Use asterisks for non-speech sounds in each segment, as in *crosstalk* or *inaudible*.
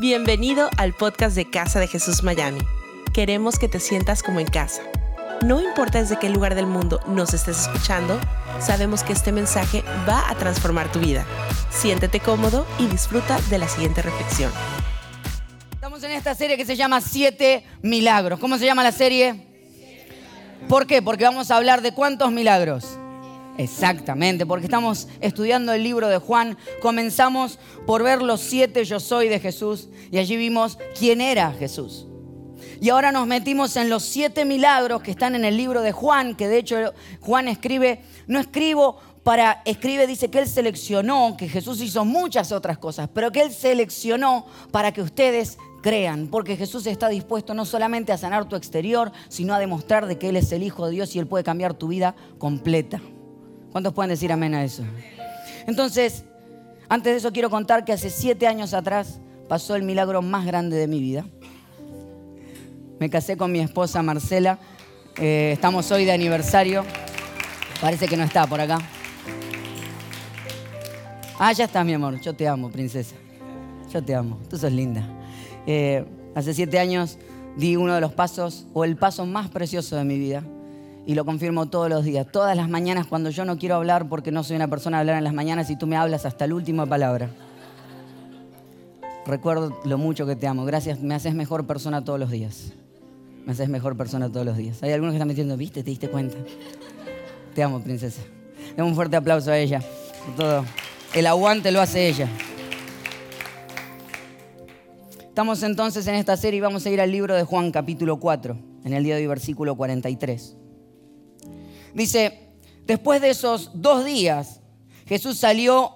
Bienvenido al podcast de Casa de Jesús Miami. Queremos que te sientas como en casa. No importa desde qué lugar del mundo nos estés escuchando, sabemos que este mensaje va a transformar tu vida. Siéntete cómodo y disfruta de la siguiente reflexión. Estamos en esta serie que se llama Siete Milagros. ¿Cómo se llama la serie? ¿Por qué? Porque vamos a hablar de cuántos milagros. Exactamente, porque estamos estudiando el libro de Juan. Comenzamos por ver los siete yo soy de Jesús y allí vimos quién era Jesús. Y ahora nos metimos en los siete milagros que están en el libro de Juan, que de hecho Juan escribe, no escribo para, escribe, dice que él seleccionó, que Jesús hizo muchas otras cosas, pero que él seleccionó para que ustedes crean, porque Jesús está dispuesto no solamente a sanar tu exterior, sino a demostrar de que Él es el Hijo de Dios y Él puede cambiar tu vida completa. ¿Cuántos pueden decir amén a eso? Entonces, antes de eso quiero contar que hace siete años atrás pasó el milagro más grande de mi vida. Me casé con mi esposa Marcela. Eh, estamos hoy de aniversario. Parece que no está por acá. Ah, ya está, mi amor. Yo te amo, princesa. Yo te amo. Tú sos linda. Eh, hace siete años di uno de los pasos, o el paso más precioso de mi vida. Y lo confirmo todos los días. Todas las mañanas cuando yo no quiero hablar porque no soy una persona a hablar en las mañanas y tú me hablas hasta la última palabra. Recuerdo lo mucho que te amo. Gracias, me haces mejor persona todos los días. Me haces mejor persona todos los días. Hay algunos que están metiendo, ¿viste? ¿Te diste cuenta? Te amo, princesa. Dame un fuerte aplauso a ella. Por todo. El aguante lo hace ella. Estamos entonces en esta serie y vamos a ir al libro de Juan capítulo 4, en el día de hoy versículo 43. Dice, después de esos dos días, Jesús salió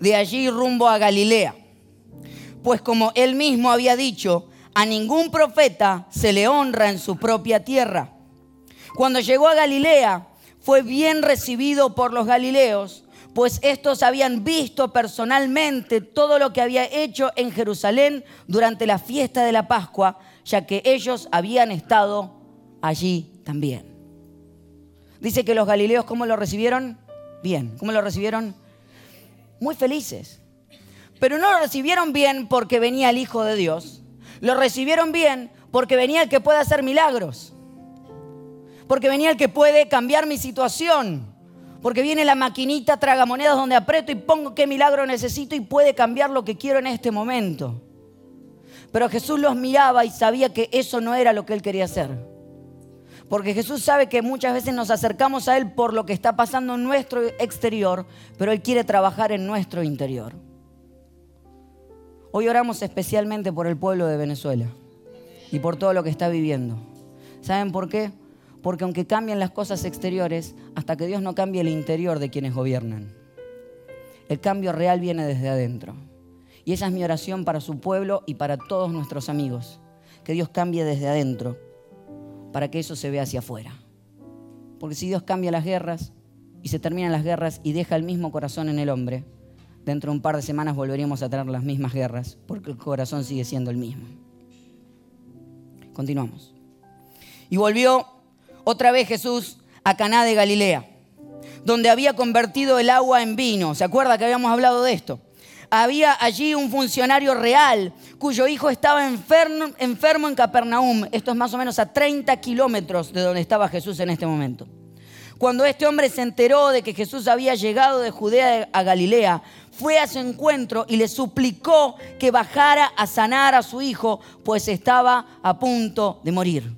de allí rumbo a Galilea, pues como él mismo había dicho, a ningún profeta se le honra en su propia tierra. Cuando llegó a Galilea, fue bien recibido por los galileos, pues estos habían visto personalmente todo lo que había hecho en Jerusalén durante la fiesta de la Pascua, ya que ellos habían estado allí también. Dice que los galileos, ¿cómo lo recibieron? Bien. ¿Cómo lo recibieron? Muy felices. Pero no lo recibieron bien porque venía el Hijo de Dios. Lo recibieron bien porque venía el que puede hacer milagros. Porque venía el que puede cambiar mi situación. Porque viene la maquinita tragamonedas donde aprieto y pongo qué milagro necesito y puede cambiar lo que quiero en este momento. Pero Jesús los miraba y sabía que eso no era lo que él quería hacer. Porque Jesús sabe que muchas veces nos acercamos a Él por lo que está pasando en nuestro exterior, pero Él quiere trabajar en nuestro interior. Hoy oramos especialmente por el pueblo de Venezuela y por todo lo que está viviendo. ¿Saben por qué? Porque aunque cambien las cosas exteriores, hasta que Dios no cambie el interior de quienes gobiernan, el cambio real viene desde adentro. Y esa es mi oración para su pueblo y para todos nuestros amigos. Que Dios cambie desde adentro para que eso se vea hacia afuera. Porque si Dios cambia las guerras y se terminan las guerras y deja el mismo corazón en el hombre, dentro de un par de semanas volveríamos a tener las mismas guerras, porque el corazón sigue siendo el mismo. Continuamos. Y volvió otra vez Jesús a Caná de Galilea, donde había convertido el agua en vino. ¿Se acuerda que habíamos hablado de esto? Había allí un funcionario real cuyo hijo estaba enfermo, en Capernaum. Esto es más o menos a 30 kilómetros de donde estaba Jesús en este momento. Cuando este hombre se enteró de que Jesús había llegado de Judea a Galilea, fue a su encuentro y le suplicó que bajara a sanar a su hijo, pues estaba a punto de morir.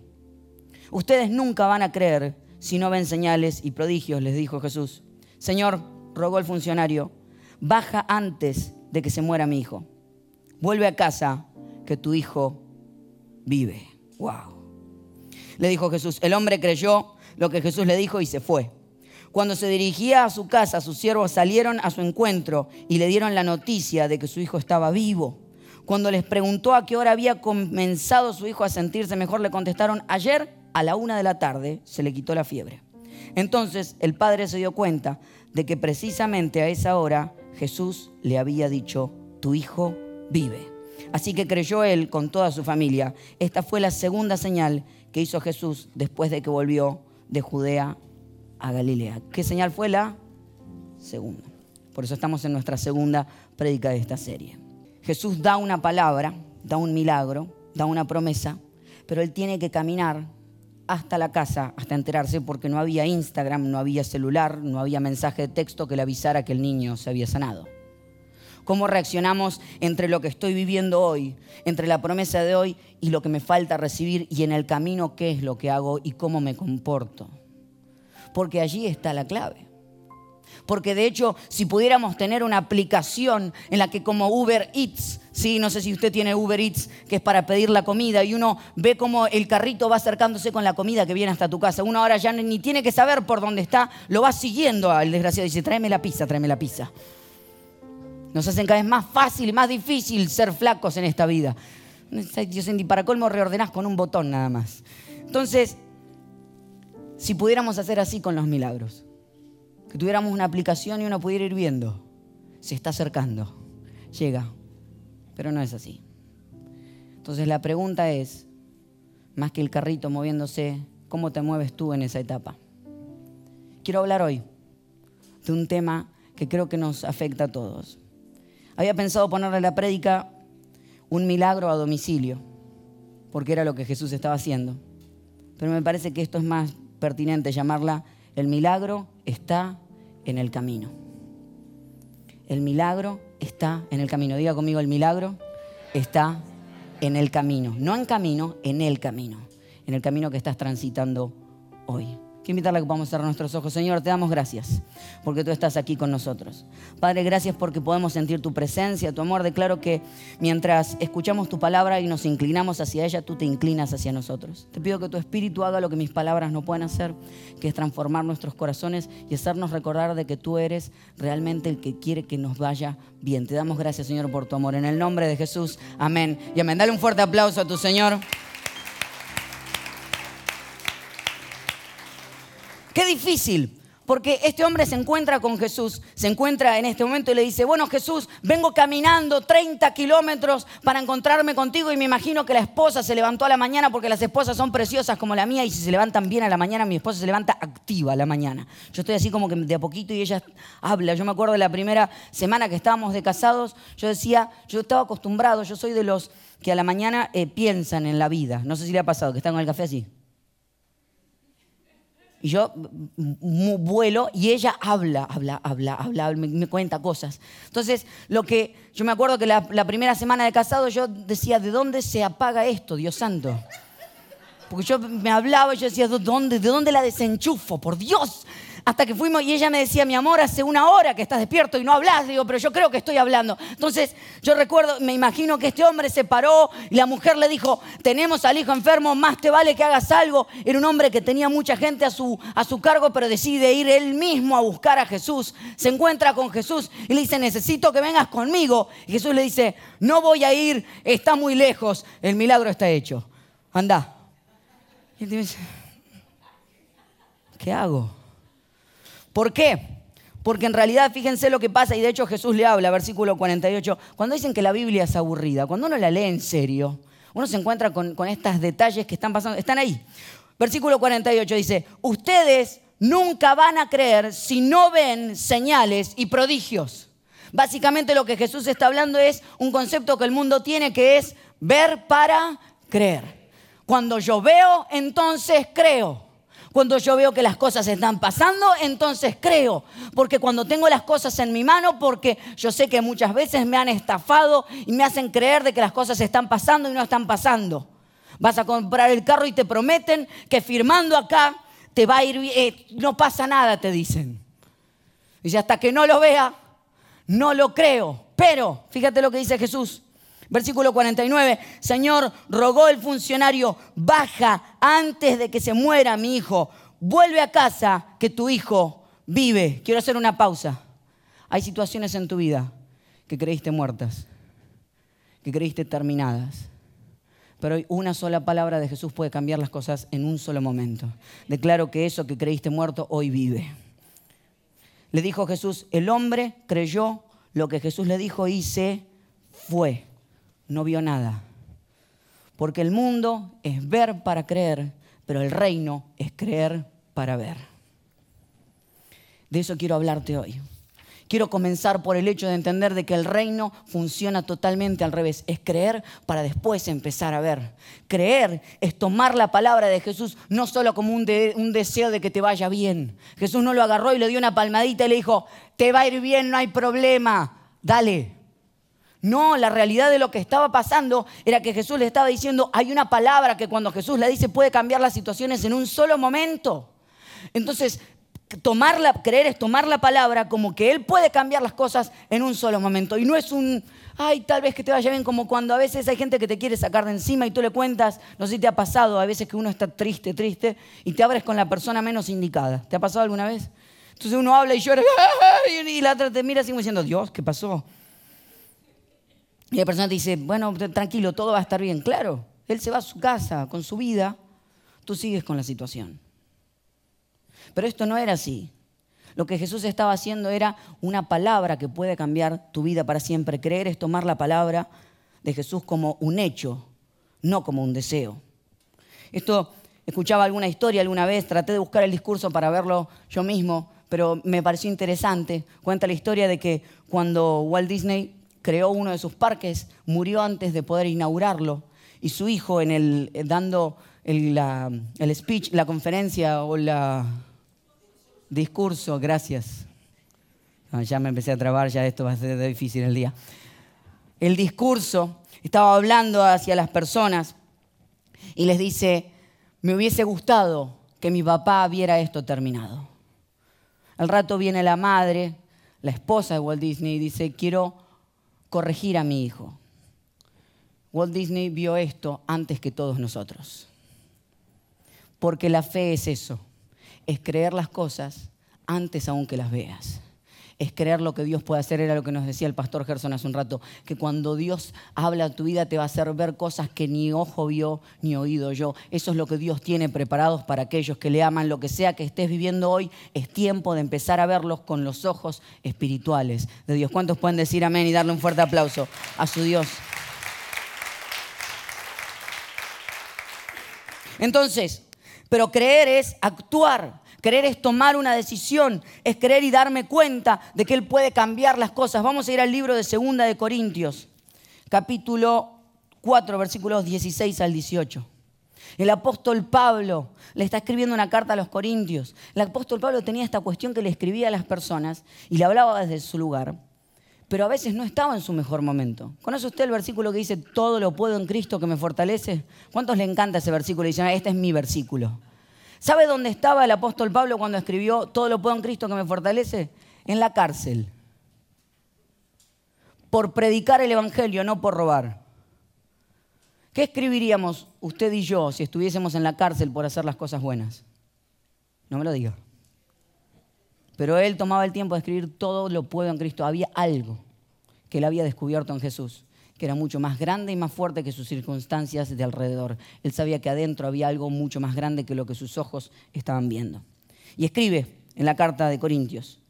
Ustedes nunca van a creer si no ven señales y prodigios, les dijo Jesús. Señor, rogó el funcionario, baja antes de que se muera mi hijo. Vuelve a casa, que tu hijo vive. Wow. Le dijo Jesús. El hombre creyó lo que Jesús le dijo y se fue. Cuando se dirigía a su casa, sus siervos salieron a su encuentro y le dieron la noticia de que su hijo estaba vivo. Cuando les preguntó a qué hora había comenzado su hijo a sentirse mejor, le contestaron, ayer a la una de la tarde se le quitó la fiebre. Entonces el padre se dio cuenta de que precisamente a esa hora Jesús le había dicho, tu hijo vive. Así que creyó él con toda su familia. Esta fue la segunda señal que hizo Jesús después de que volvió de Judea a Galilea. ¿Qué señal fue la segunda? Por eso estamos en nuestra segunda prédica de esta serie. Jesús da una palabra da un milagro, da una promesa, pero él tiene que caminar hasta la casa, hasta enterarse, porque no había Instagram, no había celular, no había mensaje de texto que le avisara que el niño se había sanado. ¿Cómo reaccionamos entre lo que estoy viviendo hoy, entre la promesa de hoy y lo que me falta recibir y en el camino qué es lo que hago y cómo me comporto? Porque allí está la clave. Porque de hecho, si pudiéramos tener una aplicación en la que como Uber Eats, sí, no sé si usted tiene Uber Eats, que es para pedir la comida, y uno ve cómo el carrito va acercándose con la comida que viene hasta tu casa. Uno ahora ya ni tiene que saber por dónde está, lo va siguiendo al desgraciado dice, tráeme la pizza, tráeme la pizza. Nos hacen cada vez más fácil más difícil ser flacos en esta vida. Dios, para colmo reordenás con un botón nada más. Entonces, si pudiéramos hacer así con los milagros, que tuviéramos una aplicación y uno pudiera ir viendo, se está acercando, llega, pero no es así. Entonces la pregunta es, más que el carrito moviéndose, ¿cómo te mueves tú en esa etapa? Quiero hablar hoy de un tema que creo que nos afecta a todos. Había pensado ponerle a la prédica un milagro a domicilio, porque era lo que Jesús estaba haciendo. Pero me parece que esto es más pertinente llamarla el milagro está en el camino. El milagro está en el camino. Diga conmigo, el milagro está en el camino. No en camino, en el camino. En el camino que estás transitando hoy. Quiero invitarle a que podamos cerrar nuestros ojos. Señor, te damos gracias porque tú estás aquí con nosotros. Padre, gracias porque podemos sentir tu presencia, tu amor. Declaro que mientras escuchamos tu palabra y nos inclinamos hacia ella, tú te inclinas hacia nosotros. Te pido que tu espíritu haga lo que mis palabras no pueden hacer, que es transformar nuestros corazones y hacernos recordar de que tú eres realmente el que quiere que nos vaya bien. Te damos gracias, Señor, por tu amor. En el nombre de Jesús, amén. Y amén. Dale un fuerte aplauso a tu Señor. Qué difícil, porque este hombre se encuentra con Jesús, se encuentra en este momento y le dice, bueno Jesús, vengo caminando 30 kilómetros para encontrarme contigo y me imagino que la esposa se levantó a la mañana porque las esposas son preciosas como la mía y si se levantan bien a la mañana, mi esposa se levanta activa a la mañana. Yo estoy así como que de a poquito y ella habla. Yo me acuerdo de la primera semana que estábamos de casados, yo decía, yo estaba acostumbrado, yo soy de los que a la mañana eh, piensan en la vida. No sé si le ha pasado, que están con el café así. Y yo vuelo y ella habla, habla, habla, habla, me, cuenta cosas. Entonces, lo que yo me acuerdo que la, primera semana de casado yo decía, ¿de dónde se apaga esto, Dios santo? Porque yo me hablaba y yo decía, ¿de dónde, ¿de dónde la desenchufo? Por Dios, hasta que fuimos y ella me decía, mi amor, hace una hora que estás despierto y no hablas. Digo, pero yo creo que estoy hablando. Entonces yo recuerdo, me imagino que este hombre se paró y la mujer le dijo, tenemos al hijo enfermo, más te vale que hagas algo. Era un hombre que tenía mucha gente a su, a cargo, pero decide ir él mismo a buscar a Jesús. Se encuentra con Jesús y le dice, necesito que vengas conmigo. Y Jesús le dice, no voy a ir, está muy lejos, el milagro está hecho. Anda. Y él dice, ¿qué hago? ¿Por qué? Porque en realidad, fíjense lo que pasa, y de hecho Jesús le habla, versículo 48, cuando dicen que la Biblia es aburrida, cuando uno la lee en serio, uno se encuentra con, con estos detalles que están pasando, están ahí. Versículo 48 dice, ustedes nunca van a creer si no ven señales y prodigios. Básicamente lo que Jesús está hablando es un concepto que el mundo tiene que es ver para creer. Cuando yo veo, entonces creo. Cuando yo veo que las cosas están pasando, entonces creo. Porque cuando tengo las cosas en mi mano, porque yo sé que muchas veces me han estafado y me hacen creer de que las cosas están pasando y no están pasando. Vas a comprar el carro y te prometen que firmando acá te va a ir. Eh, no pasa nada, te dicen. Y hasta que no lo vea, no lo creo. Pero, fíjate lo que dice Jesús. Versículo 49, Señor, rogó el funcionario, baja antes de que se muera mi hijo, vuelve a casa que tu hijo vive. Quiero hacer una pausa. Hay situaciones en tu vida que creíste muertas, que creíste terminadas. Pero una sola palabra de Jesús puede cambiar las cosas en un solo momento. Declaro que eso que creíste muerto hoy vive. Le dijo Jesús, el hombre creyó lo que Jesús le dijo y se fue no vio nada. Porque el mundo es ver para creer, pero el reino es creer para ver. De eso quiero hablarte hoy. quiero comenzar por el hecho de entender de que el reino funciona totalmente al revés. Es creer para después empezar a ver. Creer es tomar la palabra de Jesús no solo como un, un deseo de que te vaya bien. Jesús no lo agarró y le dio una palmadita y le dijo, te va a ir bien, no hay problema, dale. No, la realidad de lo que estaba pasando era que Jesús le estaba diciendo, hay una palabra que cuando Jesús la dice puede cambiar las situaciones en un solo momento. Entonces, tomarla, creer es tomar la palabra como que Él puede cambiar las cosas en un solo momento. Y no es un, ay, tal vez que te vaya bien, como cuando a veces hay gente que te quiere sacar de encima y tú le cuentas, no sé si te ha pasado, a veces que uno está triste, triste, y te abres con la persona menos indicada. ¿Te ha pasado alguna vez? Entonces uno habla y llora, *laughs* y la otra te mira así como diciendo, Dios, ¿qué pasó? Y la persona te dice, bueno, tranquilo, todo va a estar bien. Claro, él se va a su casa con su vida, tú sigues con la situación. Pero esto no era así. Lo que Jesús estaba haciendo era una palabra que puede cambiar tu vida para siempre. Creer es tomar la palabra de Jesús como un hecho, no como un deseo. Esto, escuchaba alguna historia alguna vez, traté de buscar el discurso para verlo yo mismo, pero me pareció interesante. Cuenta la historia de que cuando Walt Disney creó uno de sus parques, murió antes de poder inaugurarlo. Y su hijo, en el, dando el, el speech, la conferencia o la discurso, gracias. Ah, ya me empecé a trabar, ya esto va a ser difícil el día. El discurso, estaba hablando hacia las personas y les dice, me hubiese gustado que mi papá viera esto terminado. Al rato viene la madre, la esposa de Walt Disney, y dice, quiero corregir a mi hijo. Walt Disney vio esto antes que todos nosotros. Porque la fe es eso, es creer las cosas antes aún que las veas es creer lo que Dios puede hacer, era lo que nos decía el pastor Gerson hace un rato, que cuando Dios habla a tu vida te va a hacer ver cosas que ni ojo vio ni oído yo. Eso es lo que Dios tiene preparados para aquellos que le aman, lo que sea que estés viviendo hoy, es tiempo de empezar a verlos con los ojos espirituales de Dios. ¿Cuántos pueden decir amén y darle un fuerte aplauso a su Dios? Entonces, pero creer es actuar. Creer es tomar una decisión, es creer y darme cuenta de que Él puede cambiar las cosas. Vamos a ir al libro de Segunda de Corintios, capítulo 4, versículos 16 al 18. El apóstol Pablo le está escribiendo una carta a los corintios. El apóstol Pablo tenía esta cuestión que le escribía a las personas y le hablaba desde su lugar, pero a veces no estaba en su mejor momento. ¿Conoce usted el versículo que dice, todo lo puedo en Cristo que me fortalece? ¿Cuántos le encanta ese versículo? Y dicen, este es mi versículo. ¿Sabe dónde estaba el apóstol Pablo cuando escribió Todo lo puedo en Cristo que me fortalece? En la cárcel. Por predicar el Evangelio, no por robar. ¿Qué escribiríamos usted y yo si estuviésemos en la cárcel por hacer las cosas buenas? No me lo diga. Pero él tomaba el tiempo de escribir todo lo puedo en Cristo. Había algo que él había descubierto en Jesús que era mucho más grande y más fuerte que sus circunstancias de alrededor. Él sabía que adentro había algo mucho más grande que lo que sus ojos estaban viendo. Y escribe en la carta de Corintios,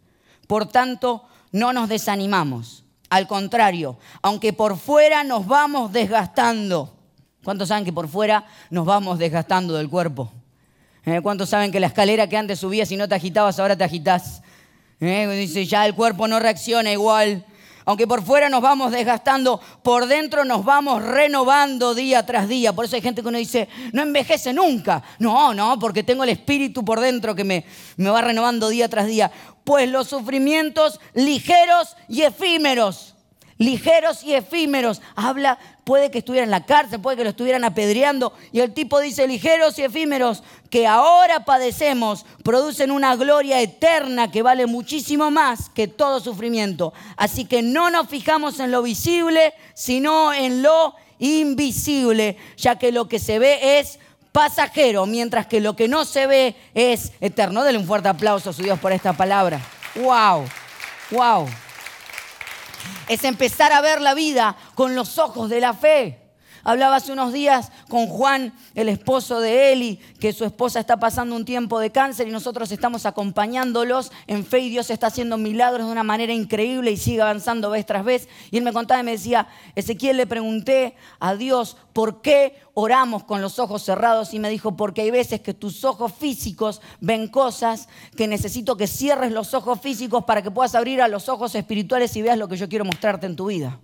por tanto, no nos desanimamos. Al contrario, aunque por fuera nos vamos desgastando. ¿Cuántos saben que por fuera nos vamos desgastando del cuerpo? ¿Eh? ¿Cuántos saben que la escalera que antes subías y no te agitabas, ahora te agitas? ¿Eh? Dice, ya el cuerpo no reacciona igual. Aunque por fuera nos vamos desgastando, por dentro nos vamos renovando día tras día. Por eso hay gente que uno dice, no envejece nunca. No, no, porque tengo el espíritu por dentro que me, me va renovando día tras día. Pues los sufrimientos ligeros y efímeros ligeros y efímeros. Habla, puede que estuviera en la cárcel, puede que lo estuvieran apedreando. Y el tipo dice, ligeros y efímeros, que ahora padecemos, producen una gloria eterna que vale muchísimo más que todo sufrimiento. Así que no nos fijamos en lo visible, sino en lo invisible, ya que lo que se ve es pasajero, mientras que lo que no se ve es eterno. Dele un fuerte aplauso a su Dios por esta palabra. ¡Wow! ¡Wow! Es empezar a ver la vida con los ojos de la fe. Hablaba hace unos días con Juan, el esposo de Eli, que su esposa está pasando un tiempo de cáncer y nosotros estamos acompañándolos en fe y Dios está haciendo milagros de una manera increíble y sigue avanzando vez tras vez. Y él me contaba y me decía, Ezequiel le pregunté a Dios por qué oramos con los ojos cerrados y me dijo, porque hay veces que tus ojos físicos ven cosas que necesito que cierres los ojos físicos para que puedas abrir a los ojos espirituales y veas lo que yo quiero mostrarte en tu vida.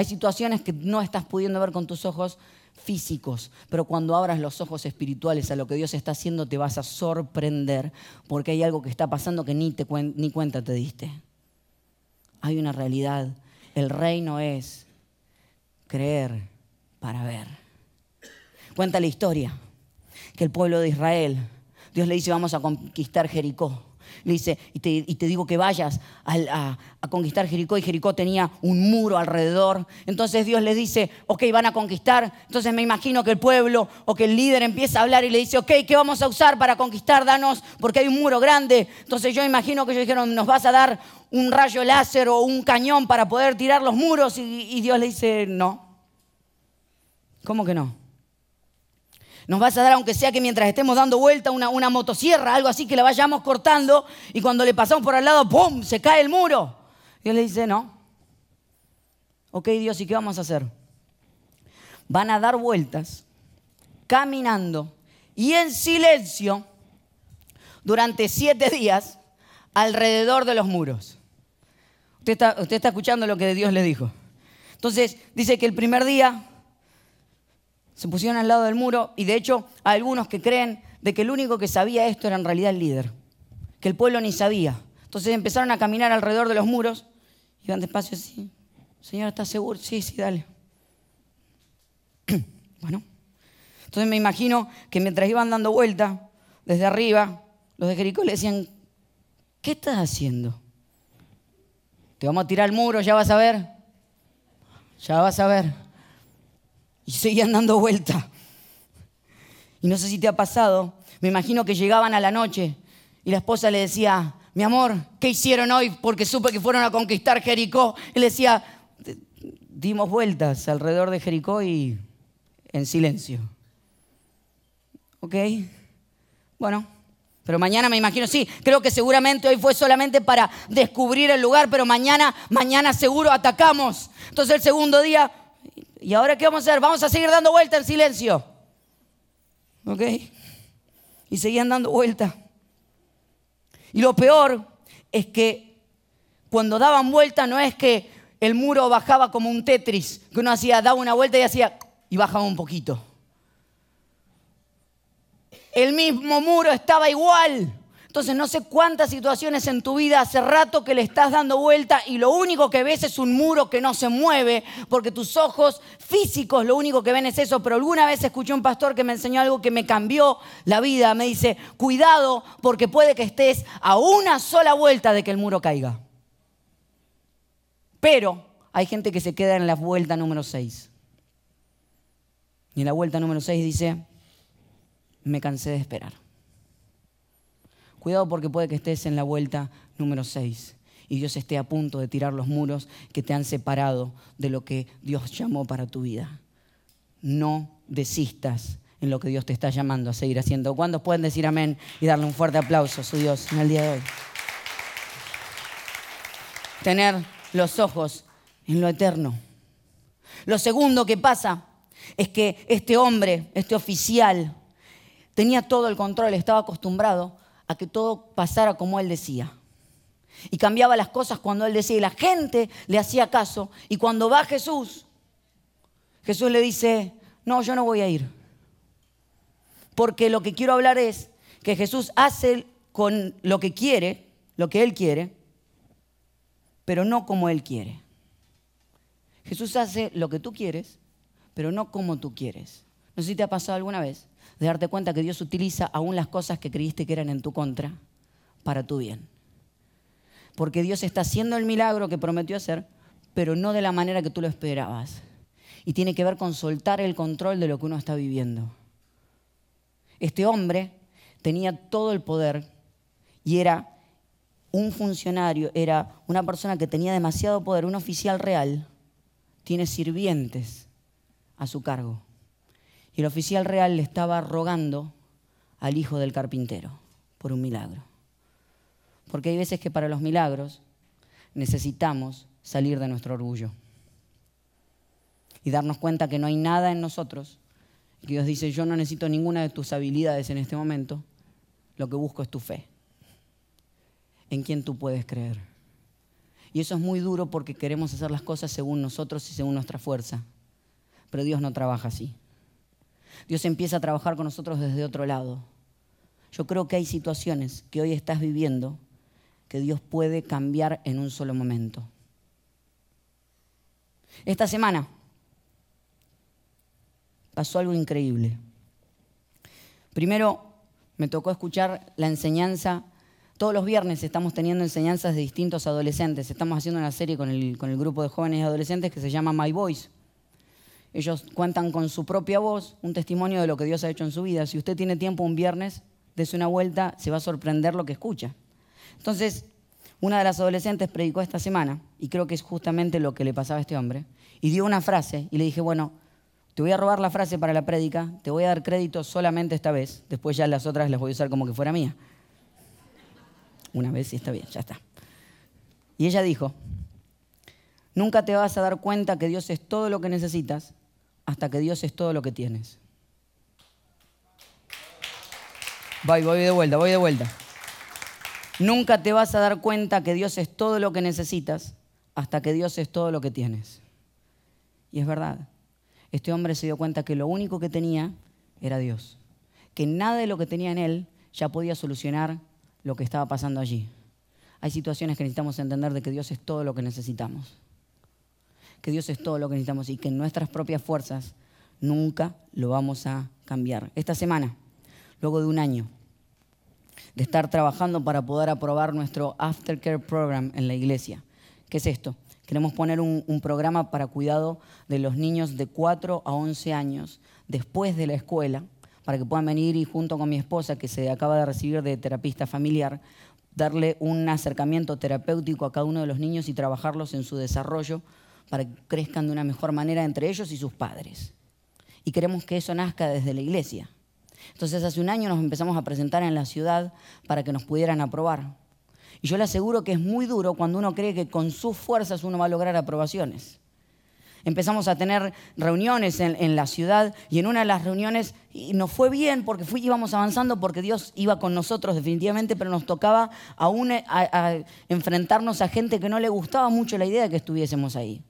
Hay situaciones que no estás pudiendo ver con tus ojos físicos, pero cuando abras los ojos espirituales a lo que Dios está haciendo te vas a sorprender porque hay algo que está pasando que ni, te, ni cuenta te diste. Hay una realidad. El reino es creer para ver. Cuenta la historia que el pueblo de Israel, Dios le dice vamos a conquistar Jericó. Le dice, y te, digo que vayas a, conquistar Jericó, y Jericó tenía un muro alrededor. Entonces Dios les dice, ok, van a conquistar. Entonces me imagino que el pueblo o que el líder empieza a hablar y le dice, ok, ¿qué vamos a usar para conquistar? Danos, porque hay un muro grande. Entonces yo imagino que ellos dijeron, nos vas a dar un rayo láser o un cañón para poder tirar los muros. y Dios le dice, no. ¿Cómo que no? Nos vas a dar, aunque sea que mientras estemos dando vuelta, una, una motosierra, algo así que la vayamos cortando y cuando le pasamos por al lado, ¡pum!, se cae el muro. Dios le dice, no. Ok, Dios, ¿y qué vamos a hacer? Van a dar vueltas, caminando y en silencio durante siete días alrededor de los muros. Usted está, usted está escuchando lo que Dios le dijo. Entonces, dice que el primer día se pusieron al lado del muro y de hecho hay algunos que creen de que el único que sabía esto era en realidad el líder, que el pueblo ni sabía. Entonces empezaron a caminar alrededor de los muros, iban despacio así, Señor, ¿estás seguro? Sí, sí, dale. *clears throat* bueno, entonces me imagino que mientras iban dando vuelta desde arriba, los de Jericó le decían, ¿qué estás haciendo? Te vamos a tirar el muro, ya vas a ver. Ya vas a ver y seguían dando vuelta. Y no sé si te ha pasado, me imagino que llegaban a la noche y la esposa le decía, mi amor, ¿qué hicieron hoy? Porque supe que fueron a conquistar Jericó. Él decía, dimos vueltas alrededor de Jericó y en silencio. ¿Ok? Bueno, pero mañana me imagino, sí, creo que seguramente hoy fue solamente para descubrir el lugar, pero mañana, mañana seguro atacamos. Entonces el segundo día, ¿Y ahora qué vamos a hacer? Vamos a seguir dando vuelta en silencio. ¿Ok? Y seguían dando vuelta. Y lo peor es que cuando daban vuelta no es que el muro bajaba como un Tetris, que uno hacía, daba una vuelta y hacía, y bajaba un poquito. El mismo muro estaba igual. Entonces no sé cuántas situaciones en tu vida hace rato que le estás dando vuelta y lo único que ves es un muro que no se mueve porque tus ojos físicos lo único que ven es eso. Pero alguna vez escuché un pastor que me enseñó algo que me cambió la vida. Me dice, cuidado porque puede que estés a una sola vuelta de que el muro caiga. Pero hay gente que se queda en la vuelta número 6. Y en la vuelta número 6 dice, me cansé de esperar. Cuidado porque puede que estés en la vuelta número 6 y Dios esté a punto de tirar los muros que te han separado de lo que Dios llamó para tu vida. No desistas en lo que Dios te está llamando a seguir haciendo. ¿Cuántos pueden decir amén y darle un fuerte aplauso a su Dios en el día de hoy? Tener los ojos en lo eterno. Lo segundo que pasa es que este hombre, este oficial, tenía todo el control, estaba acostumbrado a que todo pasara como él decía. Y cambiaba las cosas cuando él decía y la gente le hacía caso. Y cuando va Jesús, Jesús le dice, no, yo no voy a ir. Porque lo que quiero hablar es que Jesús hace con lo que quiere, lo que él quiere, pero no como él quiere. Jesús hace lo que tú quieres, pero no como tú quieres. No sé si te ha pasado alguna vez de darte cuenta que Dios utiliza aún las cosas que creíste que eran en tu contra para tu bien. Porque Dios está haciendo el milagro que prometió hacer, pero no de la manera que tú lo esperabas. Y tiene que ver con soltar el control de lo que uno está viviendo. Este hombre tenía todo el poder y era un funcionario, era una persona que tenía demasiado poder, un oficial real, tiene sirvientes a su cargo. Y el oficial real le estaba rogando al hijo del carpintero por un milagro. Porque hay veces que para los milagros necesitamos salir de nuestro orgullo y darnos cuenta que no hay nada en nosotros. Y Dios dice, yo no necesito ninguna de tus habilidades en este momento, lo que busco es tu fe, en quien tú puedes creer. Y eso es muy duro porque queremos hacer las cosas según nosotros y según nuestra fuerza. Pero Dios no trabaja así. Dios empieza a trabajar con nosotros desde otro lado. Yo creo que hay situaciones que hoy estás viviendo que Dios puede cambiar en un solo momento. Esta semana pasó algo increíble. Primero, me tocó escuchar la enseñanza. Todos los viernes estamos teniendo enseñanzas de distintos adolescentes. Estamos haciendo una serie con el, con el grupo de jóvenes y adolescentes que se llama My Voice. Ellos cuentan con su propia voz un testimonio de lo que Dios ha hecho en su vida. Si usted tiene tiempo un viernes, dése una vuelta, se va a sorprender lo que escucha. Entonces, una de las adolescentes predicó esta semana, y creo que es justamente lo que le pasaba a este hombre, y dio una frase, y le dije, bueno, te voy a robar la frase para la prédica, te voy a dar crédito solamente esta vez, después ya las otras las voy a usar como que fuera mía. Una vez y está bien, ya está. Y ella dijo, nunca te vas a dar cuenta que Dios es todo lo que necesitas hasta que Dios es todo lo que tienes. Voy, voy de vuelta, voy de vuelta. Nunca te vas a dar cuenta que Dios es todo lo que necesitas hasta que Dios es todo lo que tienes. Y es verdad. Este hombre se dio cuenta que lo único que tenía era Dios. Que nada de lo que tenía en él ya podía solucionar lo que estaba pasando allí. Hay situaciones que necesitamos entender de que Dios es todo lo que necesitamos. Que Dios es todo lo que necesitamos y que en nuestras propias fuerzas nunca lo vamos a cambiar. Esta semana luego de un año de estar trabajando para poder aprobar nuestro Aftercare Program en la iglesia. ¿Qué es esto? Queremos poner un, programa para cuidado de los niños de 4 a 11 años después de la escuela, para que puedan venir y junto con mi esposa, que se acaba de recibir de terapista familiar, darle un acercamiento terapéutico a cada uno de los niños y trabajarlos en su desarrollo para que crezcan de una mejor manera entre ellos y sus padres. Y queremos que eso nazca desde la iglesia. Entonces hace un año nos empezamos a presentar en la ciudad para que nos pudieran aprobar. Y yo le aseguro que es muy duro cuando uno cree que con sus fuerzas uno va a lograr aprobaciones. Empezamos a tener reuniones en, la ciudad y en una de las reuniones nos fue bien porque íbamos avanzando porque Dios iba con nosotros definitivamente, pero nos tocaba aún a enfrentarnos a gente que no le gustaba mucho la idea de que estuviésemos ahí.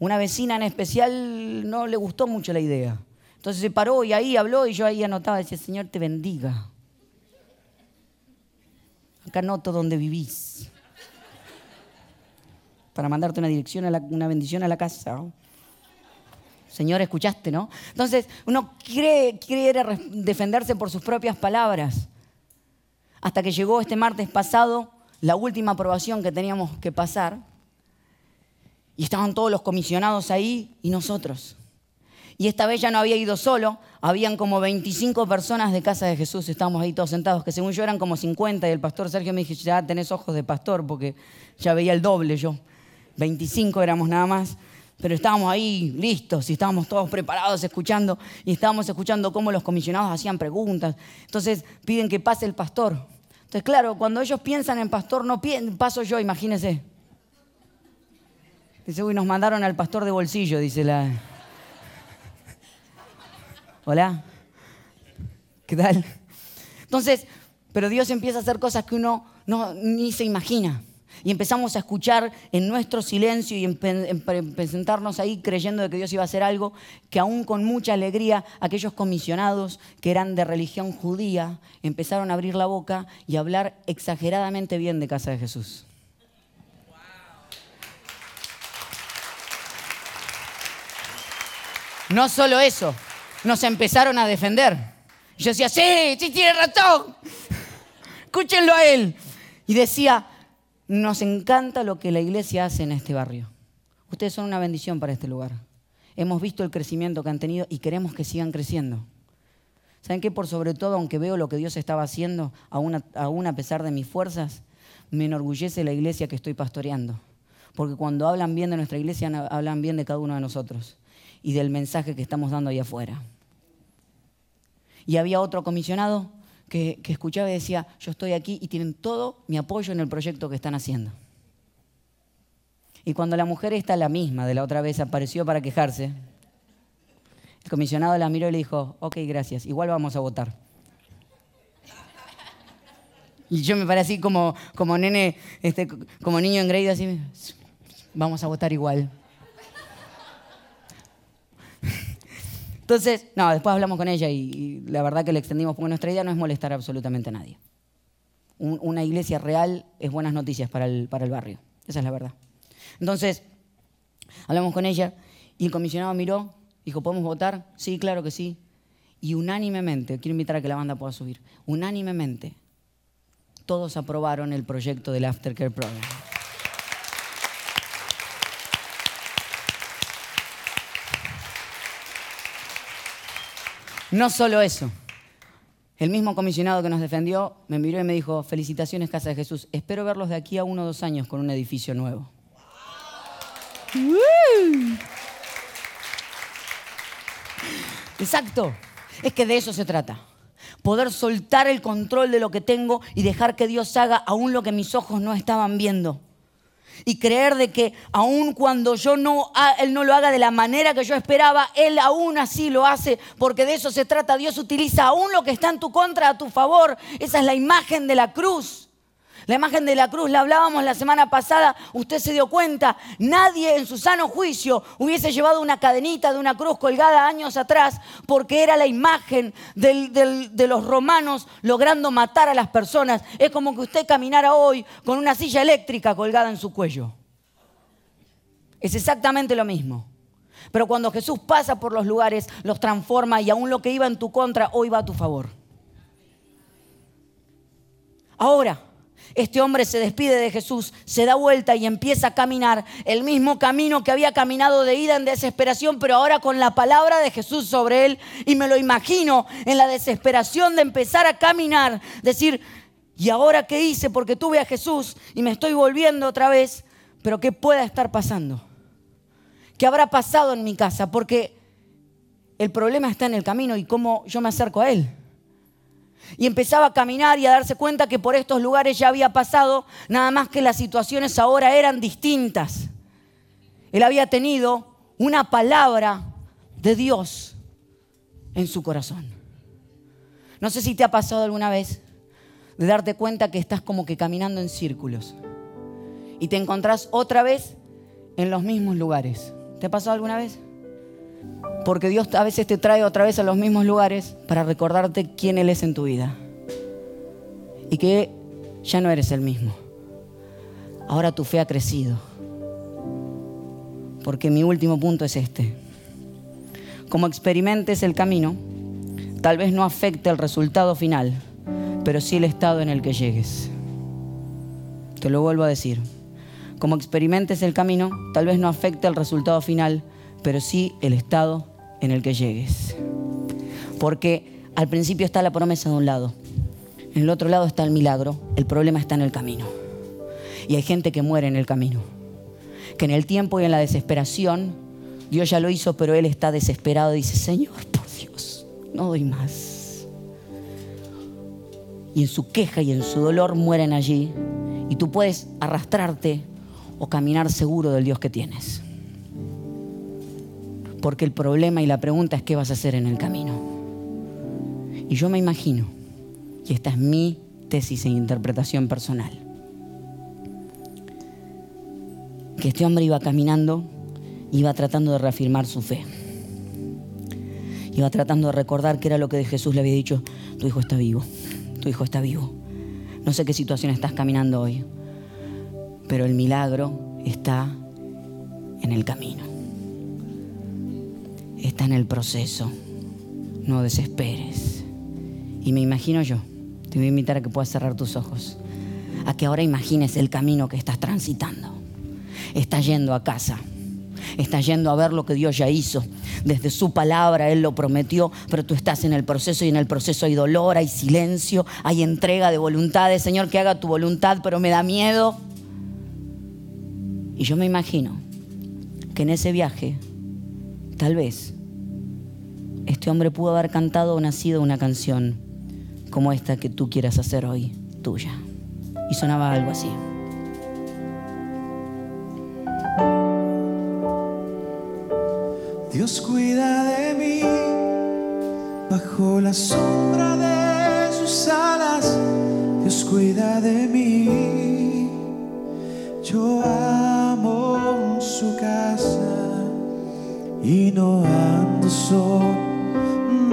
Una vecina en especial no le gustó mucho la idea. Entonces se paró y ahí habló y yo ahí anotaba, decía, Señor te bendiga. Acá anoto donde vivís. Para mandarte una dirección, a una bendición a la casa. Señor, escuchaste, ¿no? Entonces, uno quiere, quiere defenderse por sus propias palabras. Hasta que llegó este martes pasado la última aprobación que teníamos que pasar. Y estaban todos los comisionados ahí y nosotros. Y esta vez ya no había ido solo, habían como 25 personas de casa de Jesús, estábamos ahí todos sentados, que según yo eran como 50, y el pastor Sergio me dijo, ya tenés ojos de pastor, porque ya veía el doble yo. 25 éramos nada más, pero estábamos ahí listos y estábamos todos preparados escuchando, y estábamos escuchando cómo los comisionados hacían preguntas. Entonces piden que pase el pastor. Entonces, claro, cuando ellos piensan en pastor, no paso yo, imagínense. Dice, uy, nos mandaron al pastor de bolsillo, dice la... Hola. ¿Qué tal? Entonces, pero Dios empieza a hacer cosas que uno no, ni se imagina. Y empezamos a escuchar en nuestro silencio y en, presentarnos ahí creyendo de que Dios iba a hacer algo, que aún con mucha alegría aquellos comisionados que eran de religión judía empezaron a abrir la boca y a hablar exageradamente bien de casa de Jesús. No solo eso, nos empezaron a defender. yo decía, sí, sí tiene razón. Escúchenlo a él. Y decía, nos encanta lo que la iglesia hace en este barrio. Ustedes son una bendición para este lugar. Hemos visto el crecimiento que han tenido y queremos que sigan creciendo. ¿Saben qué? Por sobre todo, aunque veo lo que Dios estaba haciendo, aún aún a pesar de mis fuerzas, me enorgullece la iglesia que estoy pastoreando. Porque cuando hablan bien de nuestra iglesia, hablan bien de cada uno de nosotros. Y del mensaje que estamos dando ahí afuera. Y había otro comisionado que, que escuchaba y decía, yo estoy aquí y tienen todo mi apoyo en el proyecto que están haciendo. Y cuando la mujer esta, la misma de la otra vez, apareció para quejarse, el comisionado la miró y le dijo, ok, gracias, igual vamos a votar. Y yo me paré así como, como nene, este, como niño engreído, así, vamos a votar igual. Entonces, no, después hablamos con ella y, la verdad que le extendimos, porque nuestra idea no es molestar absolutamente a nadie. una iglesia real es buenas noticias para el, para el barrio, esa es la verdad. Entonces, hablamos con ella y el comisionado miró, dijo, ¿podemos votar? Sí, claro que sí. Y unánimemente, quiero invitar a que la banda pueda subir, unánimemente, todos aprobaron el proyecto del Aftercare Program. No solo eso. El mismo comisionado que nos defendió me miró y me dijo, felicitaciones Casa de Jesús, espero verlos de aquí a uno o dos años con un edificio nuevo. Exacto. Es que de eso se trata. Poder soltar el control de lo que tengo y dejar que Dios haga aún lo que mis ojos no estaban viendo y creer de que aun cuando yo no, Él no lo haga de la manera que yo esperaba, Él aún así lo hace, porque de eso se trata. Dios utiliza aún lo que está en tu contra a tu favor. Esa es la imagen de la cruz. La imagen de la cruz, la hablábamos la semana pasada, usted se dio cuenta, nadie en su sano juicio hubiese llevado una cadenita de una cruz colgada años atrás porque era la imagen de los romanos logrando matar a las personas. Es como que usted caminara hoy con una silla eléctrica colgada en su cuello. Es exactamente lo mismo. Pero cuando Jesús pasa por los lugares, los transforma y aún lo que iba en tu contra, hoy va a tu favor. Ahora, este hombre se despide de Jesús, se da vuelta y empieza a caminar el mismo camino que había caminado de ida en desesperación, pero ahora con la palabra de Jesús sobre él. Y me lo imagino en la desesperación de empezar a caminar, decir, ¿y ahora qué hice? Porque tuve a Jesús y me estoy volviendo otra vez, pero ¿qué pueda estar pasando? ¿Qué habrá pasado en mi casa? Porque el problema está en el camino y cómo yo me acerco a él y empezaba a caminar y a darse cuenta que por estos lugares ya había pasado, nada más que las situaciones ahora eran distintas. Él había tenido una palabra de Dios en su corazón. No sé si te ha pasado alguna vez de darte cuenta que estás como que caminando en círculos y te encontrás otra vez en los mismos lugares. ¿Te ha pasado alguna vez? Porque Dios a veces te trae otra vez a los mismos lugares para recordarte quién Él es en tu vida. Y que ya no eres el mismo. Ahora tu fe ha crecido. Porque mi último punto es este. Como experimentes el camino, tal vez no afecte el resultado final, pero sí el estado en el que llegues. Te lo vuelvo a decir. Como experimentes el camino, tal vez no afecte el resultado final, pero sí el estado en el que llegues. Porque al principio está la promesa de un lado, en el otro lado está el milagro, el problema está en el camino. Y hay gente que muere en el camino, que en el tiempo y en la desesperación, Dios ya lo hizo, pero Él está desesperado y dice, Señor, por Dios, no doy más. Y en su queja y en su dolor mueren allí. Y tú puedes arrastrarte o caminar seguro del Dios que tienes. Porque el problema y la pregunta es qué vas a hacer en el camino. Y yo me imagino, y esta es mi tesis e interpretación personal, que este hombre iba caminando, iba tratando de reafirmar su fe. Iba tratando de recordar que era lo que Jesús le había dicho, tu hijo está vivo, tu hijo está vivo. No sé qué situación estás caminando hoy, pero el milagro está en el camino está en el proceso. No desesperes. Y me imagino yo, te voy a invitar a que puedas cerrar tus ojos, a que ahora imagines el camino que estás transitando. Estás yendo a casa, estás yendo a ver lo que Dios ya hizo. Desde su palabra Él lo prometió, pero tú estás en el proceso y en el proceso hay dolor, hay silencio, hay entrega de voluntades. Señor, que haga tu voluntad, pero me da miedo. Y yo me imagino que en ese viaje tal vez este hombre pudo haber cantado o nacido una canción como esta que tú quieras hacer hoy, tuya. Y sonaba algo así. Dios cuida de mí bajo la sombra de sus alas. Dios cuida de mí. Yo amo su casa y no ando solo.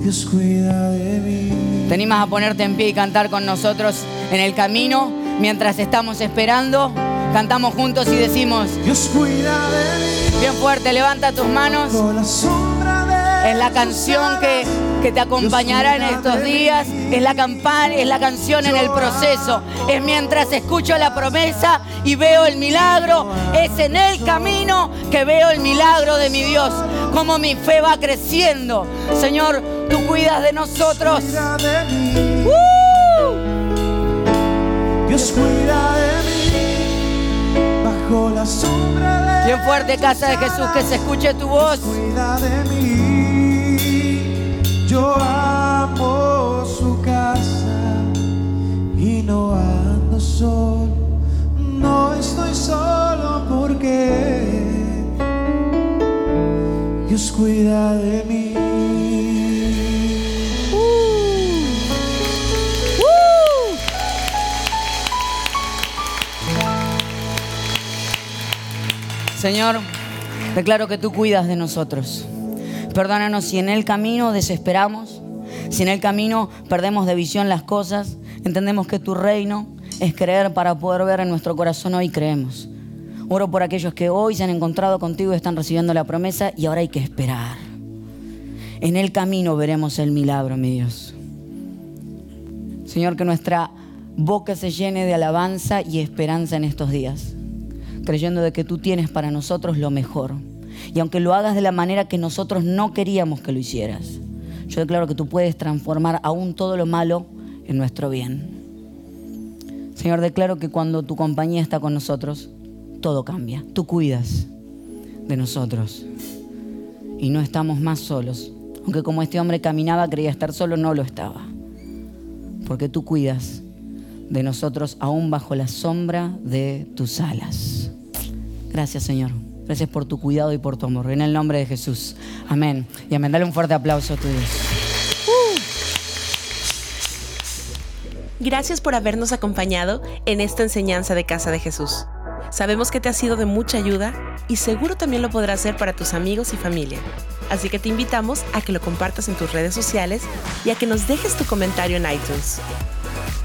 Dios cuida de mí. ¿Te animas a ponerte en pie y cantar con nosotros en el camino mientras estamos esperando? Cantamos juntos y decimos, Dios cuida de mí bien fuerte, levanta tus manos. la Es la canción que, que te acompañará en estos días. Es la campana, es la canción en el proceso. Es mientras escucho la promesa y veo el milagro. Es en el camino que veo el milagro de mi Dios. Como mi fe va creciendo. Señor, tú cuidas de nosotros. Cuida de mí. ¡Uh! Dios cuida de mí bajo la sombra de Bien fuerte, casa de Jesús, que se escuche tu voz. cuida de mí. Yo amo su casa y no ando solo. No estoy solo porque Dios cuida de mí. Señor, declaro que tú cuidas de nosotros. Perdónanos si en el camino desesperamos, si en el camino perdemos de visión las cosas, entendemos que tu reino es creer para poder ver en nuestro corazón hoy creemos. Oro por aquellos que hoy se han encontrado contigo y están recibiendo la promesa y ahora hay que esperar. En el camino veremos el milagro, mi Dios. Señor, que nuestra boca se llene de alabanza y esperanza en estos días creyendo de que tú tienes para nosotros lo mejor. Y aunque lo hagas de la manera que nosotros no queríamos que lo hicieras, yo declaro que tú puedes transformar aún todo lo malo en nuestro bien. Señor, declaro que cuando tu compañía está con nosotros, todo cambia. Tú cuidas de nosotros y no estamos más solos. Aunque como este hombre caminaba, creía estar solo, no lo estaba. Porque tú cuidas de nosotros aún bajo la sombra de tus alas. Gracias, Señor. Gracias por tu cuidado y por tu amor. En el nombre de Jesús. Amén. Y amén. Dale un fuerte aplauso a tu Dios. Gracias por habernos acompañado en esta enseñanza de Casa de Jesús. Sabemos que te ha sido de mucha ayuda y seguro también lo podrás hacer para tus amigos y familia. Así que te invitamos a que lo compartas en tus redes sociales y a que nos dejes tu comentario en iTunes.